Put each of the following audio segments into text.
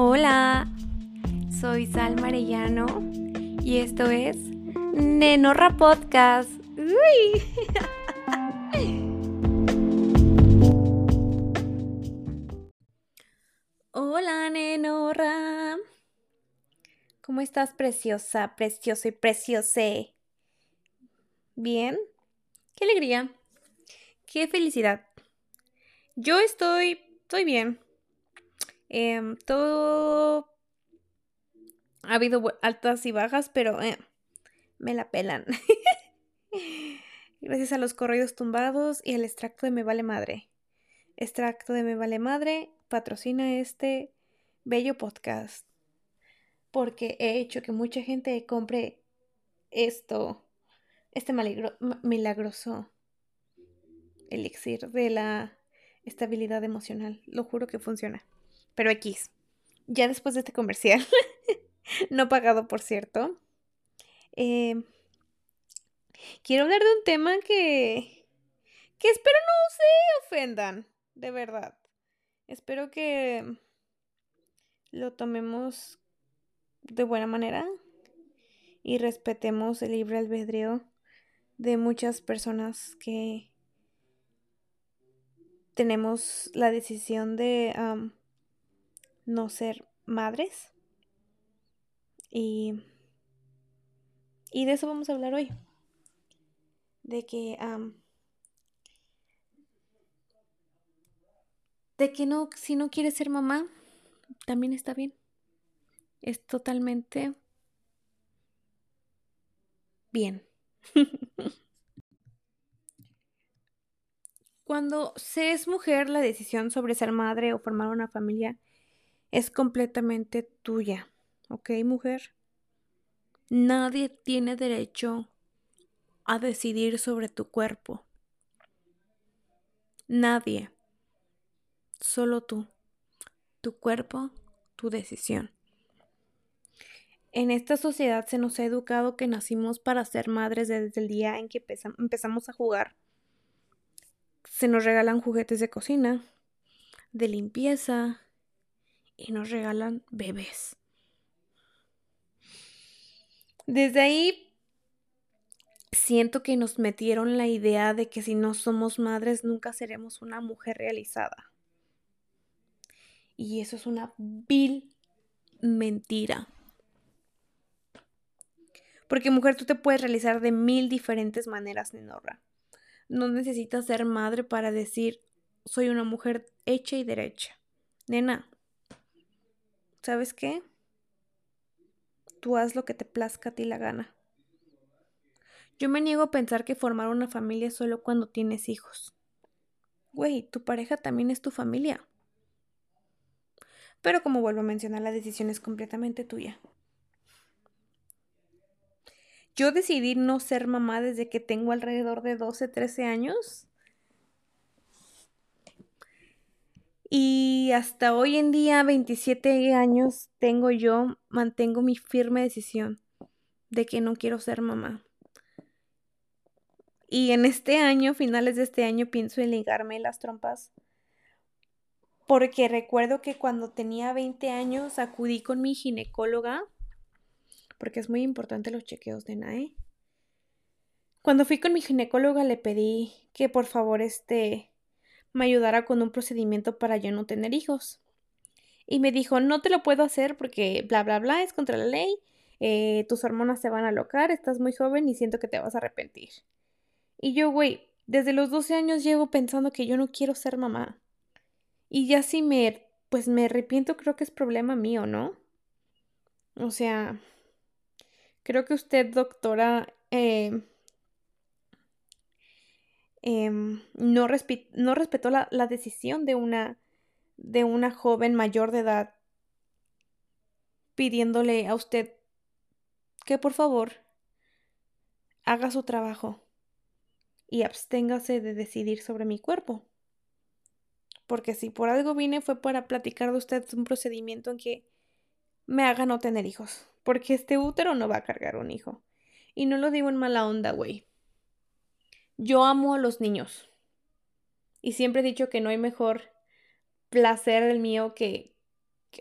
Hola, soy Sal Marellano y esto es Nenorra Podcast. Uy. Hola, Nenorra. ¿Cómo estás, preciosa, precioso y preciose? ¿Bien? ¡Qué alegría! ¡Qué felicidad! Yo estoy, estoy bien. Em, todo ha habido altas y bajas, pero eh, me la pelan. Gracias a los corridos tumbados y al extracto de Me Vale Madre. Extracto de Me Vale Madre patrocina este bello podcast. Porque he hecho que mucha gente compre esto, este milagroso elixir de la estabilidad emocional. Lo juro que funciona. Pero X, ya después de este comercial, no pagado por cierto, eh, quiero hablar de un tema que, que espero no se ofendan, de verdad. Espero que lo tomemos de buena manera y respetemos el libre albedrío de muchas personas que tenemos la decisión de no ser madres. Y, y de eso vamos a hablar hoy. De que... de que no, si no quieres ser mamá, también está bien. Es totalmente bien. Cuando se es mujer, la decisión sobre ser madre o formar una familia es completamente tuya. ¿Ok, mujer? Nadie tiene derecho a decidir sobre tu cuerpo. Nadie. Solo tú. Tu cuerpo, tu decisión. En esta sociedad se nos ha educado que nacimos para ser madres desde el día en que empezamos a jugar. Se nos regalan juguetes de cocina, de limpieza, y nos regalan bebés. Desde ahí siento que nos metieron la idea de que si no somos madres nunca seremos una mujer realizada. Y eso es una vil mentira. Porque mujer, tú te puedes realizar de mil diferentes maneras, Nenorra. No necesitas ser madre para decir soy una mujer hecha y derecha. Nena, ¿sabes qué? Tú haz lo que te plazca a ti la gana. Yo me niego a pensar que formar una familia es solo cuando tienes hijos. Güey, tu pareja también es tu familia. Pero como vuelvo a mencionar, la decisión es completamente tuya. Yo decidí no ser mamá desde que tengo alrededor de 12, 13 años Y hasta hoy en día, 27 años tengo yo, mantengo mi firme decisión de que no quiero ser mamá. Y en este año, finales de este año, pienso en ligarme las trompas. Porque recuerdo que cuando tenía 20 años acudí con mi ginecóloga, porque es muy importante los chequeos de NAE. Cuando fui con mi ginecóloga le pedí que por favor este me ayudara con un procedimiento para yo no tener hijos. Y me dijo, no te lo puedo hacer porque bla, bla, bla, es contra la ley, eh, tus hormonas se van a alocar, estás muy joven y siento que te vas a arrepentir. Y yo, güey, desde los 12 años llevo pensando que yo no quiero ser mamá. Y ya si me, pues me arrepiento, creo que es problema mío, ¿no? O sea, creo que usted, doctora, eh, Em, no, respetó la, la, decisión de una, de una joven mayor de edad pidiéndole a usted que por favor haga su trabajo y absténgase de decidir sobre mi cuerpo. Porque si por algo vine fue para platicar de usted un procedimiento en que me haga no tener hijos. Porque este útero no va a cargar un hijo. Y no lo digo en mala onda, güey. Yo amo a los niños. Y siempre he dicho que no hay mejor placer el mío que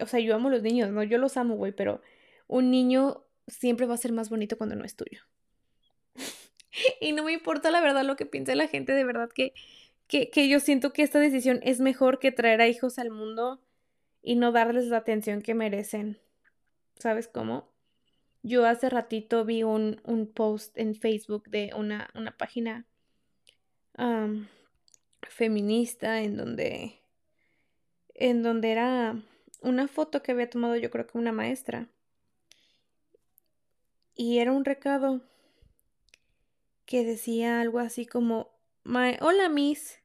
o sea, yo amo a los niños, ¿no? Yo los amo, güey, pero un niño siempre va a ser más bonito cuando no es tuyo. y no me importa la verdad lo que piense la gente, de verdad que, que, que yo siento que esta decisión es mejor que traer a hijos al mundo y no darles la atención que merecen. ¿Sabes cómo? Yo hace ratito vi un, un post en Facebook de una, una página feminista en donde en donde era una foto que había tomado yo creo que una maestra. Y era un recado que decía algo así como hola miss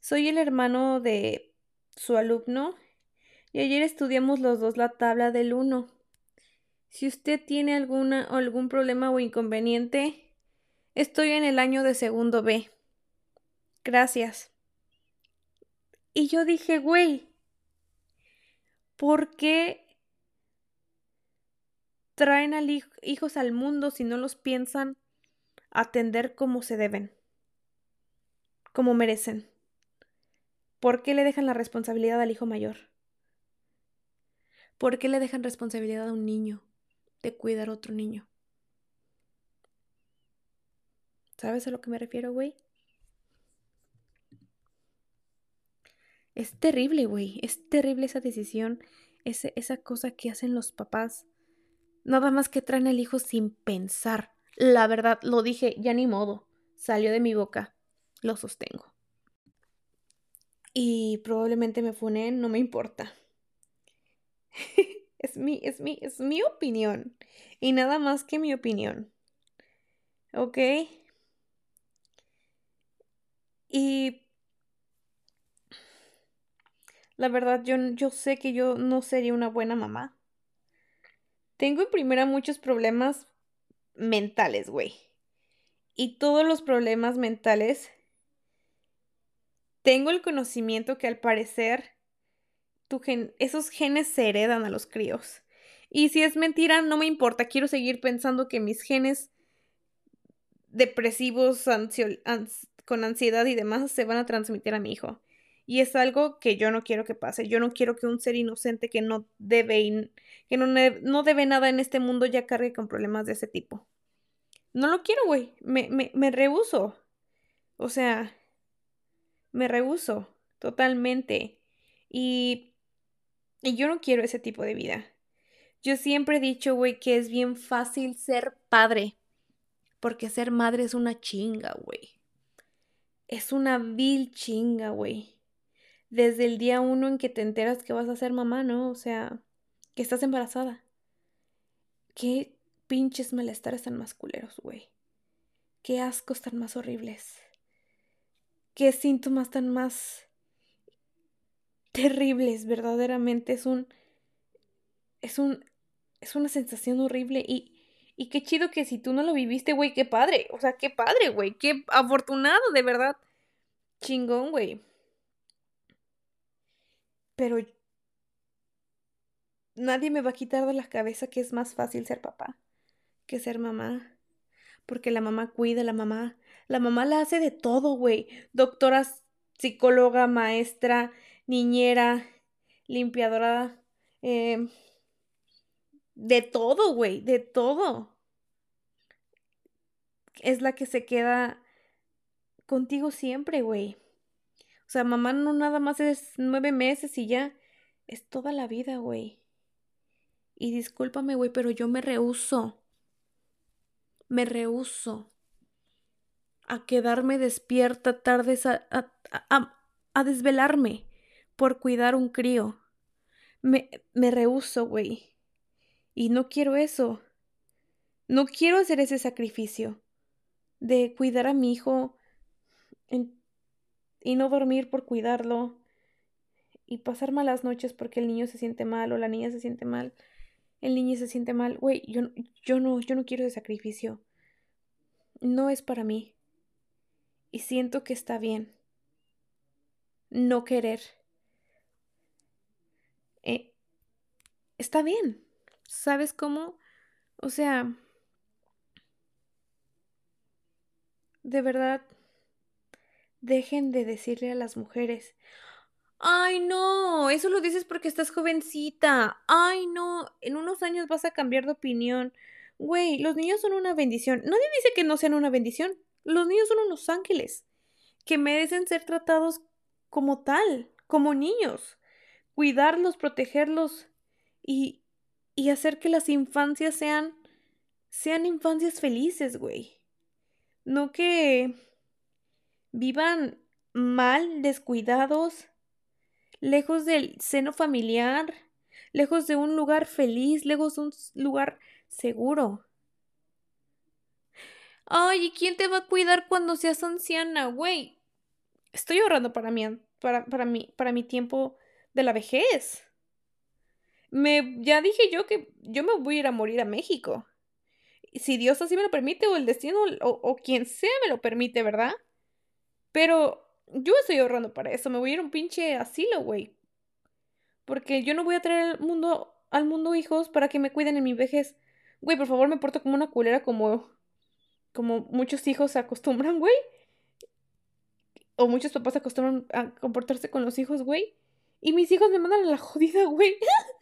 soy el hermano de su alumno y ayer estudiamos los dos la tabla del 1 si usted tiene alguna algún problema o inconveniente estoy en el año de segundo B gracias y yo dije güey ¿por qué traen a hijos al mundo si no los piensan atender como se deben, como merecen? ¿Por qué le dejan la responsabilidad al hijo mayor? ¿Por qué le dejan responsabilidad a un niño de cuidar a otro niño? ¿Sabes a lo que me refiero, güey? Es terrible, güey. Es terrible esa decisión, esa cosa que hacen los papás. Nada más que traen al hijo sin pensar. La verdad, lo dije, ya ni modo. Salió de mi boca. Lo sostengo. Y probablemente me funen, no me importa. es mi, es mi, es mi opinión. Y nada más que mi opinión. ¿Ok? Y La verdad, yo, yo sé que yo no sería una buena mamá. Tengo en primera muchos problemas mentales, güey. Y todos los problemas mentales, tengo el conocimiento que al parecer esos genes se heredan a los críos. Y si es mentira, no me importa. Quiero seguir pensando que mis genes depresivos, con ansiedad y demás se van a transmitir a mi hijo. Y es algo que yo no quiero que pase. Yo no quiero que un ser inocente que no debe, que no, no debe nada en este mundo ya cargue con problemas de ese tipo. No lo quiero, güey. Me, me, me rehuso. O sea, me rehuso totalmente. Y, y yo no quiero ese tipo de vida. Yo siempre he dicho, güey, que es bien fácil ser padre. Porque ser madre es una chinga, güey. Es una vil chinga, güey desde el día uno en que te enteras que vas a ser mamá, ¿no? O sea, que estás embarazada. Qué pinches malestares tan masculeros, güey. Qué ascos tan más horribles. Qué síntomas tan más terribles, verdaderamente. Es un. Es un. Es una sensación horrible y. Y qué chido que si tú no lo viviste, güey, qué padre. O sea, qué padre, güey. Qué afortunado, de verdad. Chingón, güey. Pero nadie me va a quitar de la cabeza que es más fácil ser papá que ser mamá. Porque la mamá cuida, la mamá, la mamá la hace de todo, güey. Doctora, psicóloga, maestra, niñera, limpiadora, eh, de todo, güey, de todo. Es la que se queda contigo siempre, güey. O sea, mamá no nada más es nueve meses y ya. Es toda la vida, güey. Y discúlpame, güey, pero yo me rehuso. Me rehuso a quedarme despierta tardes a, a, a, desvelarme por cuidar un crío. Me, me rehuso, güey. Y no quiero eso. No quiero hacer ese sacrificio de cuidar a mi hijo en y no dormir por cuidarlo y pasar malas noches porque el niño se siente mal o la niña se siente mal, el niño se siente mal, güey, yo, yo no, yo no quiero ese sacrificio. No es para mí. Y siento que está bien. No querer. Eh, está bien. ¿Sabes cómo? O sea, de verdad, Dejen de decirle a las mujeres, Ay, no, eso lo dices porque estás jovencita. Ay, no, en unos años vas a cambiar de opinión. Güey, los niños son una bendición. Nadie dice que no sean una bendición. Los niños son unos ángeles que merecen ser tratados como tal, como niños. Cuidarlos, protegerlos y, y hacer que las infancias sean, sean infancias felices, güey. No que vivan mal, descuidados, lejos del seno familiar, lejos de un lugar feliz, lejos de un lugar seguro. Ay, ¿y quién te va a cuidar cuando seas anciana, güey? Estoy ahorrando para mí, para, para, mi, para mi tiempo de la vejez. Me, ya dije yo que yo me voy a ir a morir a México. Si Dios así me lo permite, o el destino, o, o quien sea me lo permite, ¿verdad? Pero yo estoy ahorrando para eso. Me voy a ir a un pinche asilo, güey. Porque yo no voy a traer al mundo, al mundo hijos para que me cuiden en mi vejez. Güey, por favor, me porto como una culera como, como muchos hijos se acostumbran, güey. O muchos papás se acostumbran a comportarse con los hijos, güey. Y mis hijos me mandan a la jodida, güey.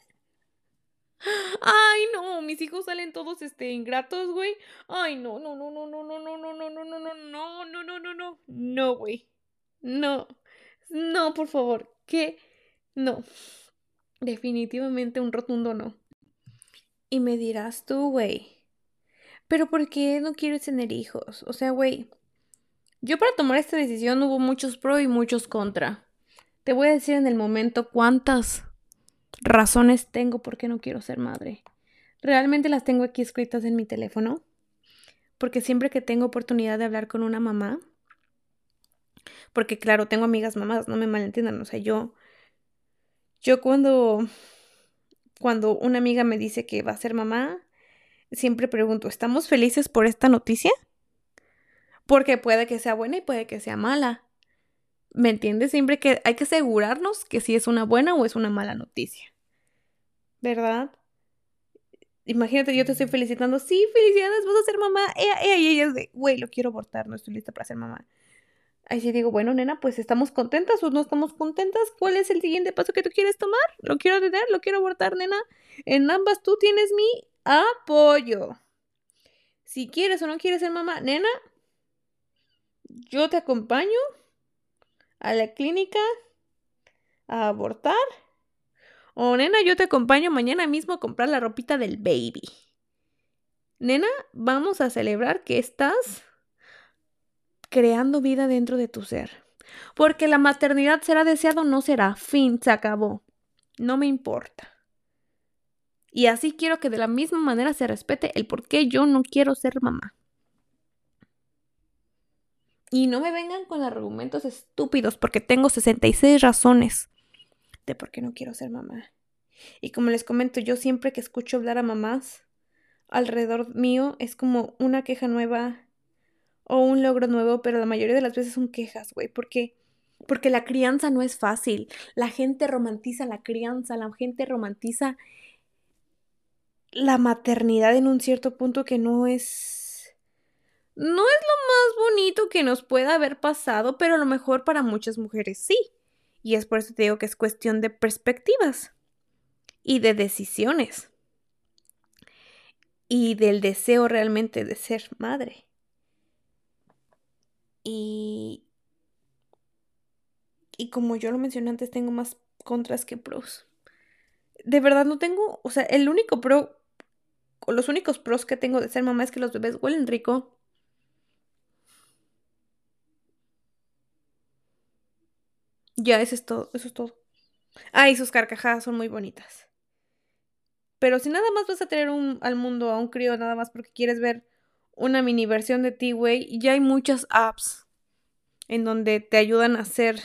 Ay, no, mis hijos salen todos este ingratos, güey. Ay, no, no, no, no, no, no, no, no, no, no, no, no, no, no, no, no, no. No, güey. No, no, por favor, que no. Definitivamente un rotundo no. Y me dirás tú, güey, pero ¿por qué no quieres tener hijos? O sea, güey, yo para tomar esta decisión hubo muchos pro y muchos contra. Te voy a decir en el momento cuántas razones tengo por qué no quiero ser madre. Realmente las tengo aquí escritas en mi teléfono. Porque siempre que tengo oportunidad de hablar con una mamá, porque claro, tengo amigas mamás, no me malentiendan, o sea, yo, yo cuando, cuando una amiga me dice que va a ser mamá, siempre pregunto, ¿estamos felices por esta noticia? Porque puede que sea buena y puede que sea mala. ¿Me entiendes? Siempre que hay que asegurarnos que si es una buena o es una mala noticia. ¿Verdad? Imagínate, yo te estoy felicitando. Sí, felicidades, vas a ser mamá. Ella, ella, ella es de, güey, lo quiero abortar, no estoy lista para ser mamá. Ahí sí digo, bueno, nena, pues estamos contentas o no estamos contentas. ¿Cuál es el siguiente paso que tú quieres tomar? ¿Lo quiero tener? ¿Lo quiero abortar, nena? En ambas tú tienes mi apoyo. Si quieres o no quieres ser mamá, nena, yo te acompaño a la clínica a abortar. O nena, yo te acompaño mañana mismo a comprar la ropita del baby. Nena, vamos a celebrar que estás creando vida dentro de tu ser. Porque la maternidad será deseado o no será. Fin, se acabó. No me importa. Y así quiero que de la misma manera se respete el por qué yo no quiero ser mamá. Y no me vengan con argumentos estúpidos porque tengo 66 razones de por qué no quiero ser mamá. Y como les comento, yo siempre que escucho hablar a mamás alrededor mío es como una queja nueva o un logro nuevo, pero la mayoría de las veces son quejas, güey, porque porque la crianza no es fácil. La gente romantiza la crianza, la gente romantiza la maternidad en un cierto punto que no es no es lo más bonito que nos pueda haber pasado, pero a lo mejor para muchas mujeres sí. Y es por eso te digo que es cuestión de perspectivas y de decisiones y del deseo realmente de ser madre. Y, y como yo lo mencioné antes, tengo más contras que pros. De verdad no tengo, o sea, el único pro, o los únicos pros que tengo de ser mamá es que los bebés huelen rico. Ya, eso es todo, eso es todo. Ah, sus carcajadas son muy bonitas. Pero si nada más vas a tener un, al mundo a un crío nada más porque quieres ver una mini versión de ti, güey. Ya hay muchas apps en donde te ayudan a hacer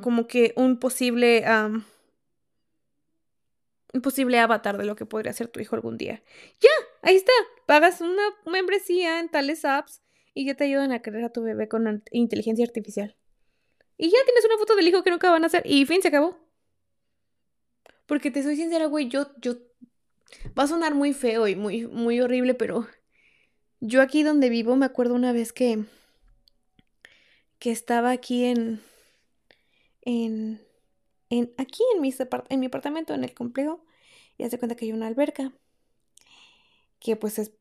como que un posible un posible avatar de lo que podría ser tu hijo algún día. Ya, ahí está. Pagas una membresía en tales apps y ya te ayudan a crear a tu bebé con inteligencia artificial. Y ya tienes una foto del hijo que nunca van a hacer y fin, se acabó. Porque te soy sincera, güey, yo, yo Va a sonar muy feo y muy, muy horrible, pero yo aquí donde vivo me acuerdo una vez que, que estaba aquí en, en, en aquí en mi, en mi apartamento, en el complejo, y hace cuenta que hay una alberca, que pues es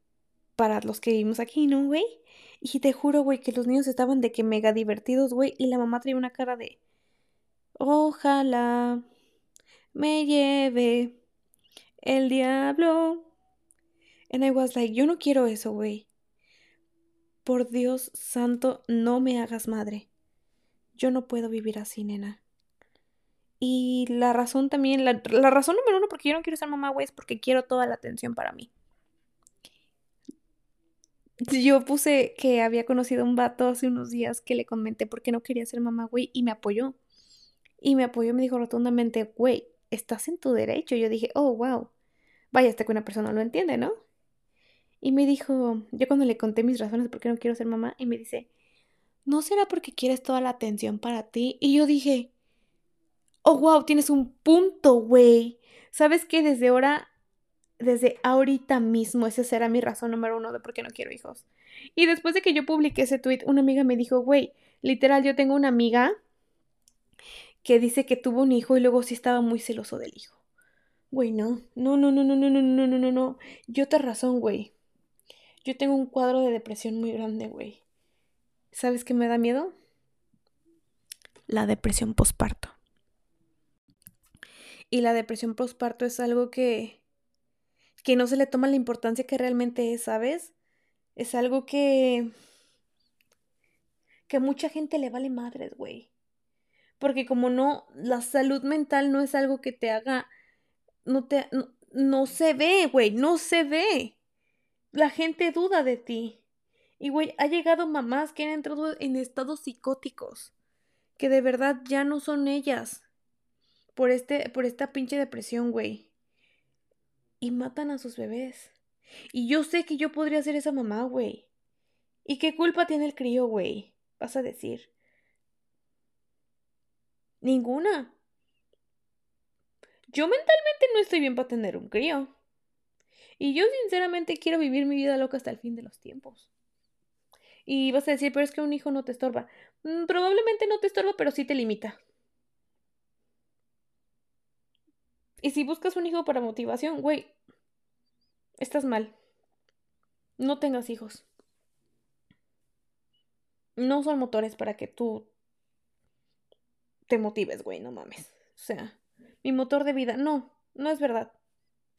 para los que vivimos aquí, ¿no, güey? Y te juro, güey, que los niños estaban de que mega divertidos, güey, y la mamá traía una cara de, ojalá me lleve el diablo. And I was like, yo no quiero eso, güey. Por Dios santo, no me hagas madre. Yo no puedo vivir así, nena. Y la razón también, la, razón número uno porque yo no quiero ser mamá, güey, es porque quiero toda la atención para mí. Yo puse que había conocido a un vato hace unos días que le comenté por qué no quería ser mamá, güey, y me apoyó. Y me apoyó y me dijo rotundamente, güey, estás en tu derecho. Yo dije, oh, wow. Vaya, hasta que una persona lo entiende, ¿no? Y me dijo, yo cuando le conté mis razones por qué no quiero ser mamá, y me dice, ¿no será porque quieres toda la atención para ti? Y yo dije, oh, wow, tienes un punto, güey. ¿Sabes qué? Desde ahora, desde ahorita mismo, esa será mi razón número uno de por qué no quiero hijos. Y después de que yo publiqué ese tweet, una amiga me dijo, güey, literal, yo tengo una amiga que dice que tuvo un hijo y luego sí estaba muy celoso del hijo. Güey, no, no, no, no, no, no, no, no, no, no, no. Yo te razón, güey. Yo tengo un cuadro de depresión muy grande, güey. ¿Sabes qué me da miedo? La depresión posparto. Y la depresión posparto es algo que que no se le toma la importancia que realmente es, ¿sabes? Es algo que que mucha gente le vale madres, güey. Porque como no, la salud mental no es algo que te haga, no te, no, se ve, güey, no se ve. La gente duda de ti. Y, güey, ha llegado mamás que han entrado en estados psicóticos, que de verdad ya no son ellas. Por, este, por esta pinche depresión, güey. Y matan a sus bebés. Y yo sé que yo podría ser esa mamá, güey. ¿Y qué culpa tiene el crío, güey? Vas a decir. Ninguna. Yo mentalmente no estoy bien para tener un crío. Y yo sinceramente quiero vivir mi vida loca hasta el fin de los tiempos. Y vas a decir, pero es que un hijo no te estorba. Mm, probablemente no te estorba, pero sí te limita. Y si buscas un hijo para motivación, güey, estás mal. No tengas hijos. No son motores para que tú te motives, güey, no mames. O sea, mi motor de vida, no, no es verdad.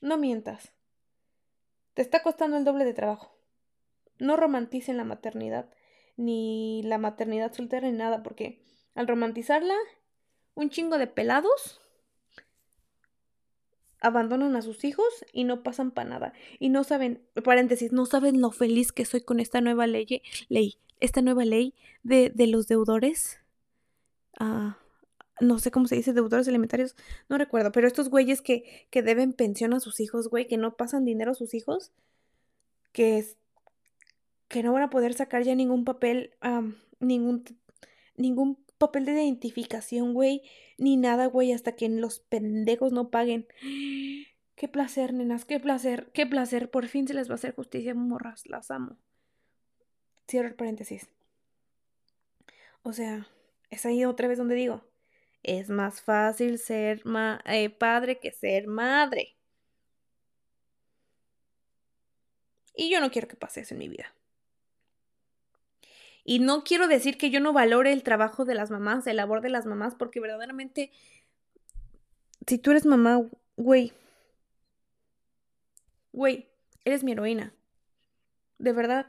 No mientas. Te está costando el doble de trabajo. No romanticen la maternidad, ni la maternidad soltera, ni nada, porque al romantizarla, un chingo de pelados abandonan a sus hijos y no pasan para nada. Y no saben, paréntesis, no saben lo feliz que soy con esta nueva ley, ley esta nueva ley de, de los deudores. Ah, no sé cómo se dice, deudores alimentarios, no recuerdo, pero estos güeyes que, que deben pensión a sus hijos, güey, que no pasan dinero a sus hijos, que, es, que no van a poder sacar ya ningún papel, ningún, ningún papel de identificación, güey, ni nada, güey, hasta que los pendejos no paguen. Qué placer, nenas, qué placer, qué placer, por fin se les va a hacer justicia, morras, las amo. Cierro el paréntesis. O sea, es ahí otra vez donde digo, es más fácil ser eh, padre que ser madre. Y yo no quiero que pase eso en mi vida. Y no quiero decir que yo no valore el trabajo de las mamás, el labor de las mamás, porque verdaderamente, si tú eres mamá, güey, güey, eres mi heroína. De verdad.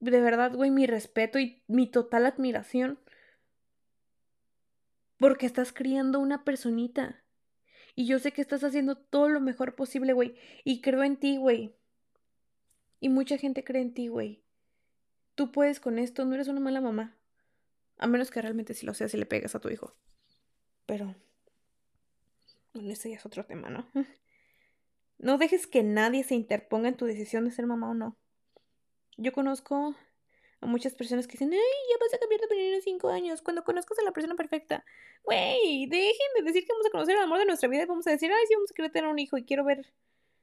De verdad, güey, mi respeto y mi total admiración porque estás criando una personita. Y yo sé que estás haciendo todo lo mejor posible, güey. Y creo en ti, güey. Y mucha gente cree en ti, güey. Tú puedes con esto, no eres una mala mamá. A menos que realmente si lo seas y le pegas a tu hijo. Pero... Bueno, ese ya es otro tema, ¿no? No dejes que nadie se interponga en tu decisión de ser mamá o no. Yo conozco a muchas personas que dicen, ay, ya vas a cambiar de opinión en cinco años, cuando conozcas a la persona perfecta. Güey, dejen de decir que vamos a conocer el amor de nuestra vida y vamos a decir, ay, sí, vamos a querer tener un hijo y quiero ver,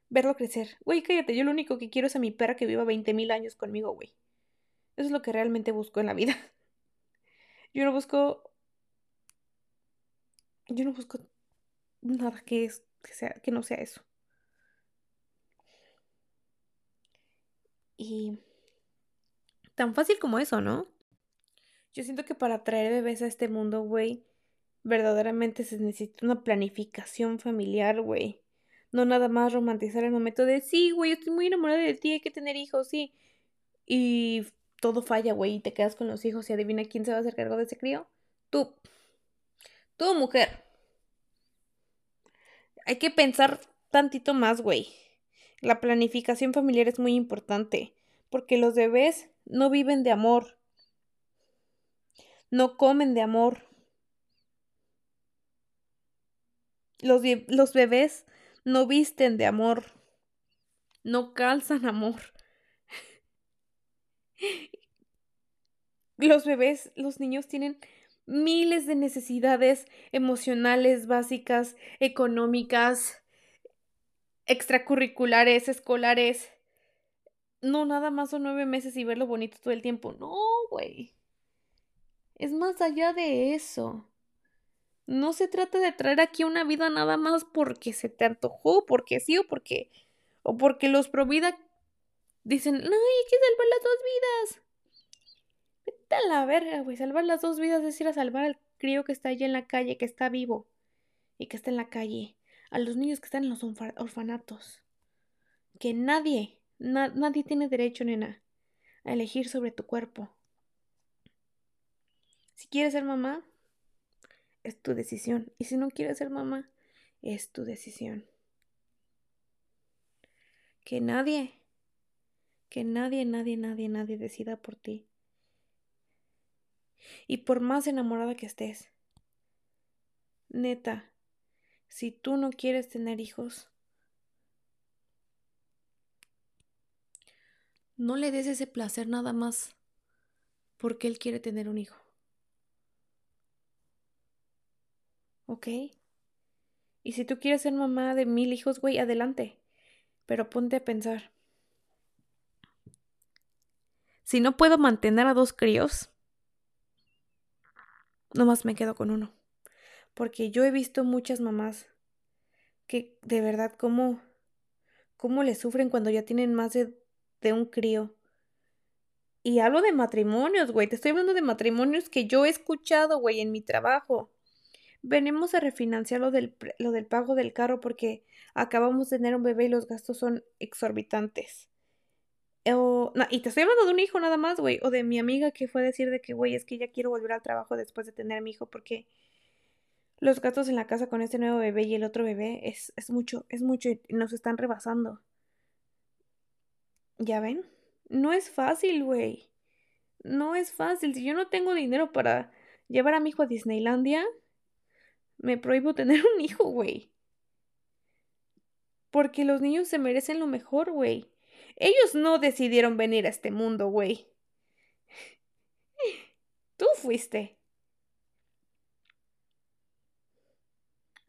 verlo crecer. Güey, cállate, yo lo único que quiero es a mi perra que viva 20 mil años conmigo, güey. Eso es lo que realmente busco en la vida. Yo no busco Yo no busco nada que, es, sea, que no sea eso. Y tan fácil como eso, ¿no? Yo siento que para traer bebés a este mundo, güey, verdaderamente se necesita una planificación familiar, güey. No nada más romantizar el momento de, sí, güey, estoy muy enamorada de ti, hay que tener hijos, sí. Y todo falla, güey, y te quedas con los hijos y adivina quién se va a hacer cargo de ese crío. Tú. Tú, mujer. Hay que pensar tantito más, güey. La planificación familiar es muy importante, porque los bebés no viven de amor, no comen de amor. Los, los bebés no visten de amor, no calzan amor. Los bebés, los niños tienen miles de necesidades emocionales básicas, económicas, extracurriculares, escolares. No, nada más son nueve meses y verlo bonito todo el tiempo. No, güey. Es más allá de eso. No se trata de traer aquí una vida nada más porque se te antojó, porque sí o porque. o porque los provida dicen, no, hay que salvar las dos vidas. Vete a la verga, güey. Salvar las dos vidas es ir a salvar al crío que está allí en la calle, que está vivo y que está en la calle a los niños que están en los orfanatos. Que nadie, nadie tiene derecho, nena, a elegir sobre tu cuerpo. Si quieres ser mamá, es tu decisión. Y si no quieres ser mamá, es tu decisión. Que nadie, que nadie, nadie, nadie, nadie decida por ti. Y por más enamorada que estés, neta, si tú no quieres tener hijos, no le des ese placer nada más porque él quiere tener un hijo. ¿Ok? Y si tú quieres ser mamá de mil hijos, güey, adelante. Pero ponte a pensar. Si no puedo mantener a dos críos, nomás me quedo con uno porque yo he visto muchas mamás que de verdad cómo, cómo le sufren cuando ya tienen más de, de un crío. Y hablo de matrimonios, güey. Te estoy hablando de matrimonios que yo he escuchado, güey, en mi trabajo. Venimos a refinanciar lo del, lo del pago del carro porque acabamos de tener un bebé y los gastos son exorbitantes. O, y te estoy hablando de un hijo nada más, güey. O de mi amiga que fue a decir de que, güey, es que ya quiero volver al trabajo después de tener a mi hijo porque los gatos en la casa con este nuevo bebé y el otro bebé es, es mucho, es mucho y nos están rebasando. ¿Ya ven? No es fácil, güey. No es fácil. Si yo no tengo dinero para llevar a mi hijo a Disneylandia, me prohíbo tener un hijo, güey. Porque los niños se merecen lo mejor, güey. Ellos no decidieron venir a este mundo, güey. Tú fuiste.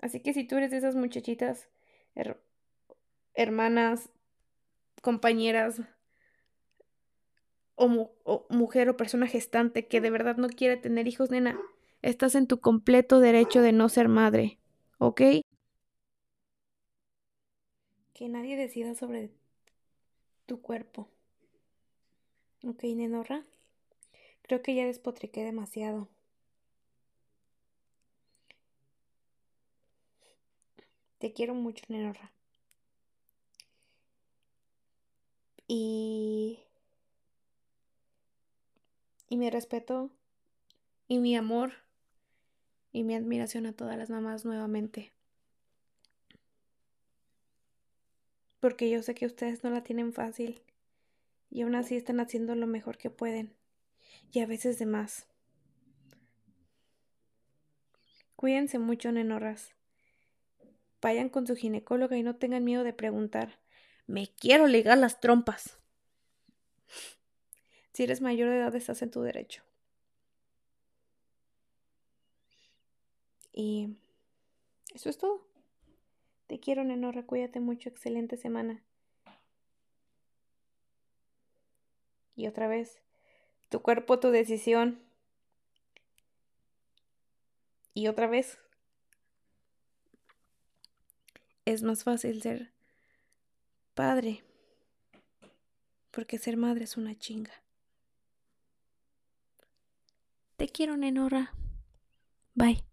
Así que si tú eres de esas muchachitas, hermanas, compañeras, o, o, mujer o persona gestante que de verdad no quiere tener hijos, nena, estás en tu completo derecho de no ser madre, ¿ok? Que nadie decida sobre tu cuerpo. Ok, nenorra. Creo que ya despotriqué demasiado. Te quiero mucho, Nenorra. Y. Y mi respeto y mi amor y mi admiración a todas las mamás nuevamente. Porque yo sé que ustedes no la tienen fácil y aún así están haciendo lo mejor que pueden y a veces de más. Cuídense mucho, nenorras vayan con su ginecóloga y no tengan miedo de preguntar, me quiero ligar las trompas. Si eres mayor de edad, estás en tu derecho. Y eso es todo. Te quiero, Nenorra. Cuídate mucho. Excelente semana. Y otra vez, tu cuerpo, tu decisión. Y otra vez, es más fácil ser padre. Porque ser madre es una chinga. Te quiero, Nenora. Bye.